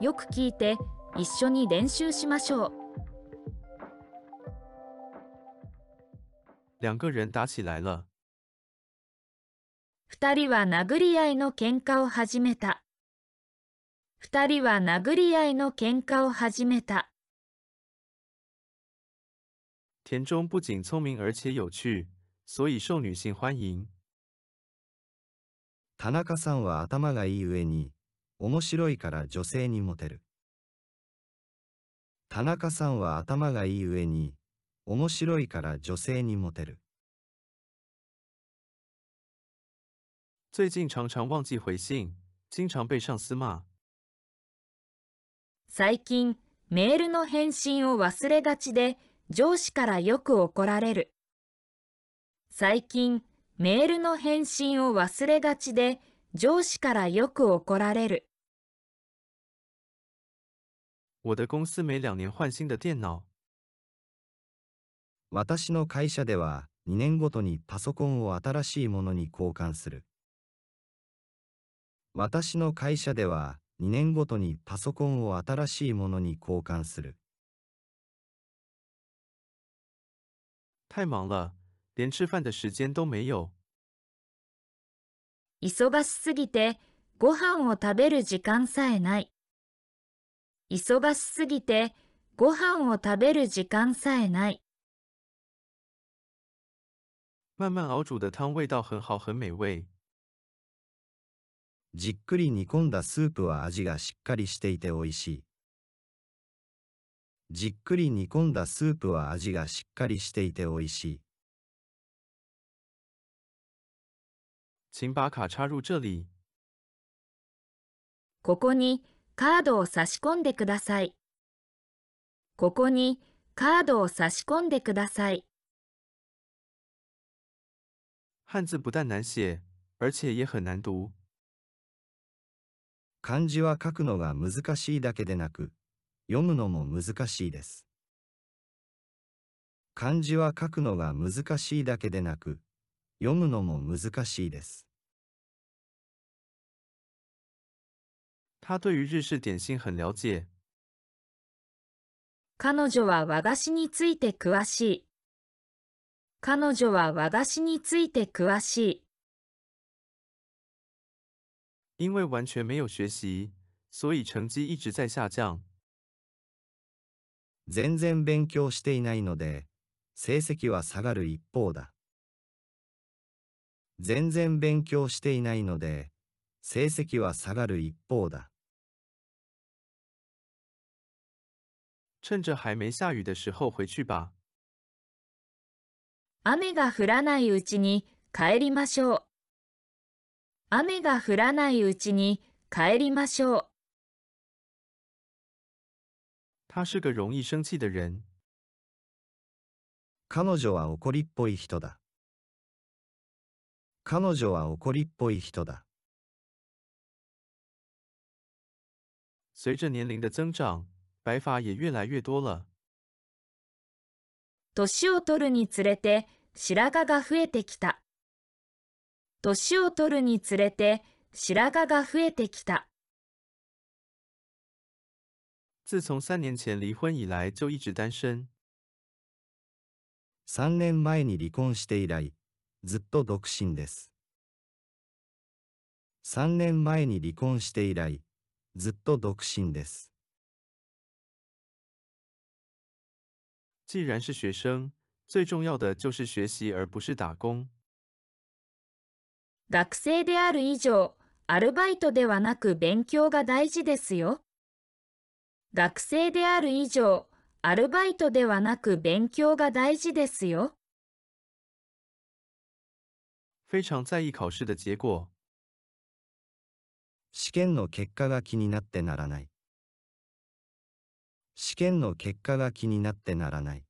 よく聞いて一緒に練習しましょう两个人打起来了。二人は殴り合いの喧嘩を始めた二人は殴り合いの喧嘩を始めた田中不仅聪明而且有趣，所以受女性欢迎。田中さんは頭がいい上に、面白いから女性にモテる。田中さんは頭がいい上に、面白いから女性にモテる。最近常常忘记回信，经常被上司骂。最近メールの返信を忘れがちで上司からよく怒られる。最近メールの返信を忘れがちで上司からよく怒られる。我的公司每两年换新的电脑。私の会社では2年ごとにパソコンを新しいものに交換する。私の会社では2年ごとにパソコンを新しいものに交換する。太忙了，连吃饭的时间都没有。忙しすぎてご飯を食べる時間さえない。忙しすぎてご飯を食べる時間さえない。慢慢熬煮的汤味道很好，很美味。じっくり煮込んだスープは味がしっかりしていて美味しい。じっくり煮込んだスープは味がしっかりしていて美味しい。请把卡插入这里。ここにカードを差し込んでください。ここにカードを差し込んでください。汉字不但难写，而且也很难读。漢字は書くのが難しいだけでなく、読むのも難しいです。漢字は書くのが難しいだけでなく、読むのも難しいです。他对于日式点心很了解。彼女は和菓子について詳しい。彼女は和菓子について詳しい。因为完全没有学习，所以成绩一直在下降。全然勉強していないので、成績は下がる一方だ。全然勉強していないので、成績は下がる一方だ。趁着还没下雨的时候回去吧。雨が降らないうちに帰りましょう。雨が降らないうちに帰りましょう。他是个容易生气的人。彼女は怒りっぽい人だ。彼女は怒りっぽい人だ。随着年龄的增长，白发也越来越多了。年を取るにつれて白髪が増えてきた。年を取るにつれて白髪が増えてきた。自从三年前离婚以来，就一直单身。3年前に離婚して以来、ずっと独身です。3年前に離婚して以来、ずっと独身です。既然是学生，最重要的就是学习，而不是打工。学生である以上、アルバイトではなく勉強が大事ですよ。学生である以上、アルバイトではなく勉強が大事ですよ。非常在意考试的结果。試験の結果が気になってならない。試験の結果が気になってならない。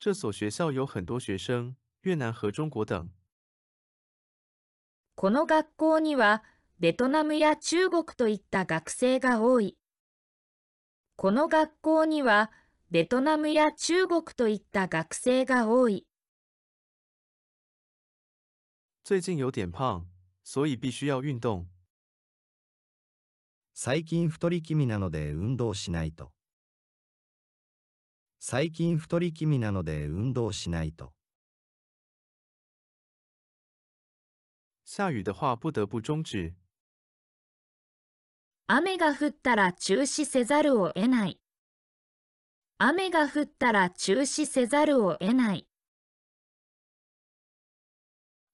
这所学校有很多学生，越南和中国等。この学校にはベトナムや中国といった学生が多い。この学校にはベトナムや中国といった学生が多い。最近有点胖，所以必须要运动。最近太り気味なので運動しないと。最近太り気味なので運動しないと。下雨的话不得不终止。雨が降ったら中止せざるを得ない。雨が降ったら中止せざるを得ない。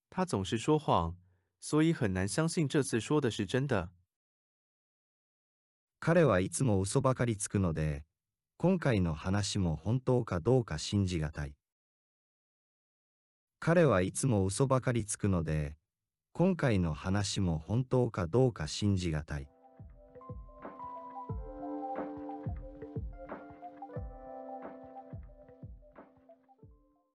他总是说谎，所以很难相信这次说的是真的。彼はいつも嘘ばかりつくので、今回の話も本当かどうか信じがたい。彼はいつも嘘ばかりつくので、今回の話も本当かどうか信じがたい。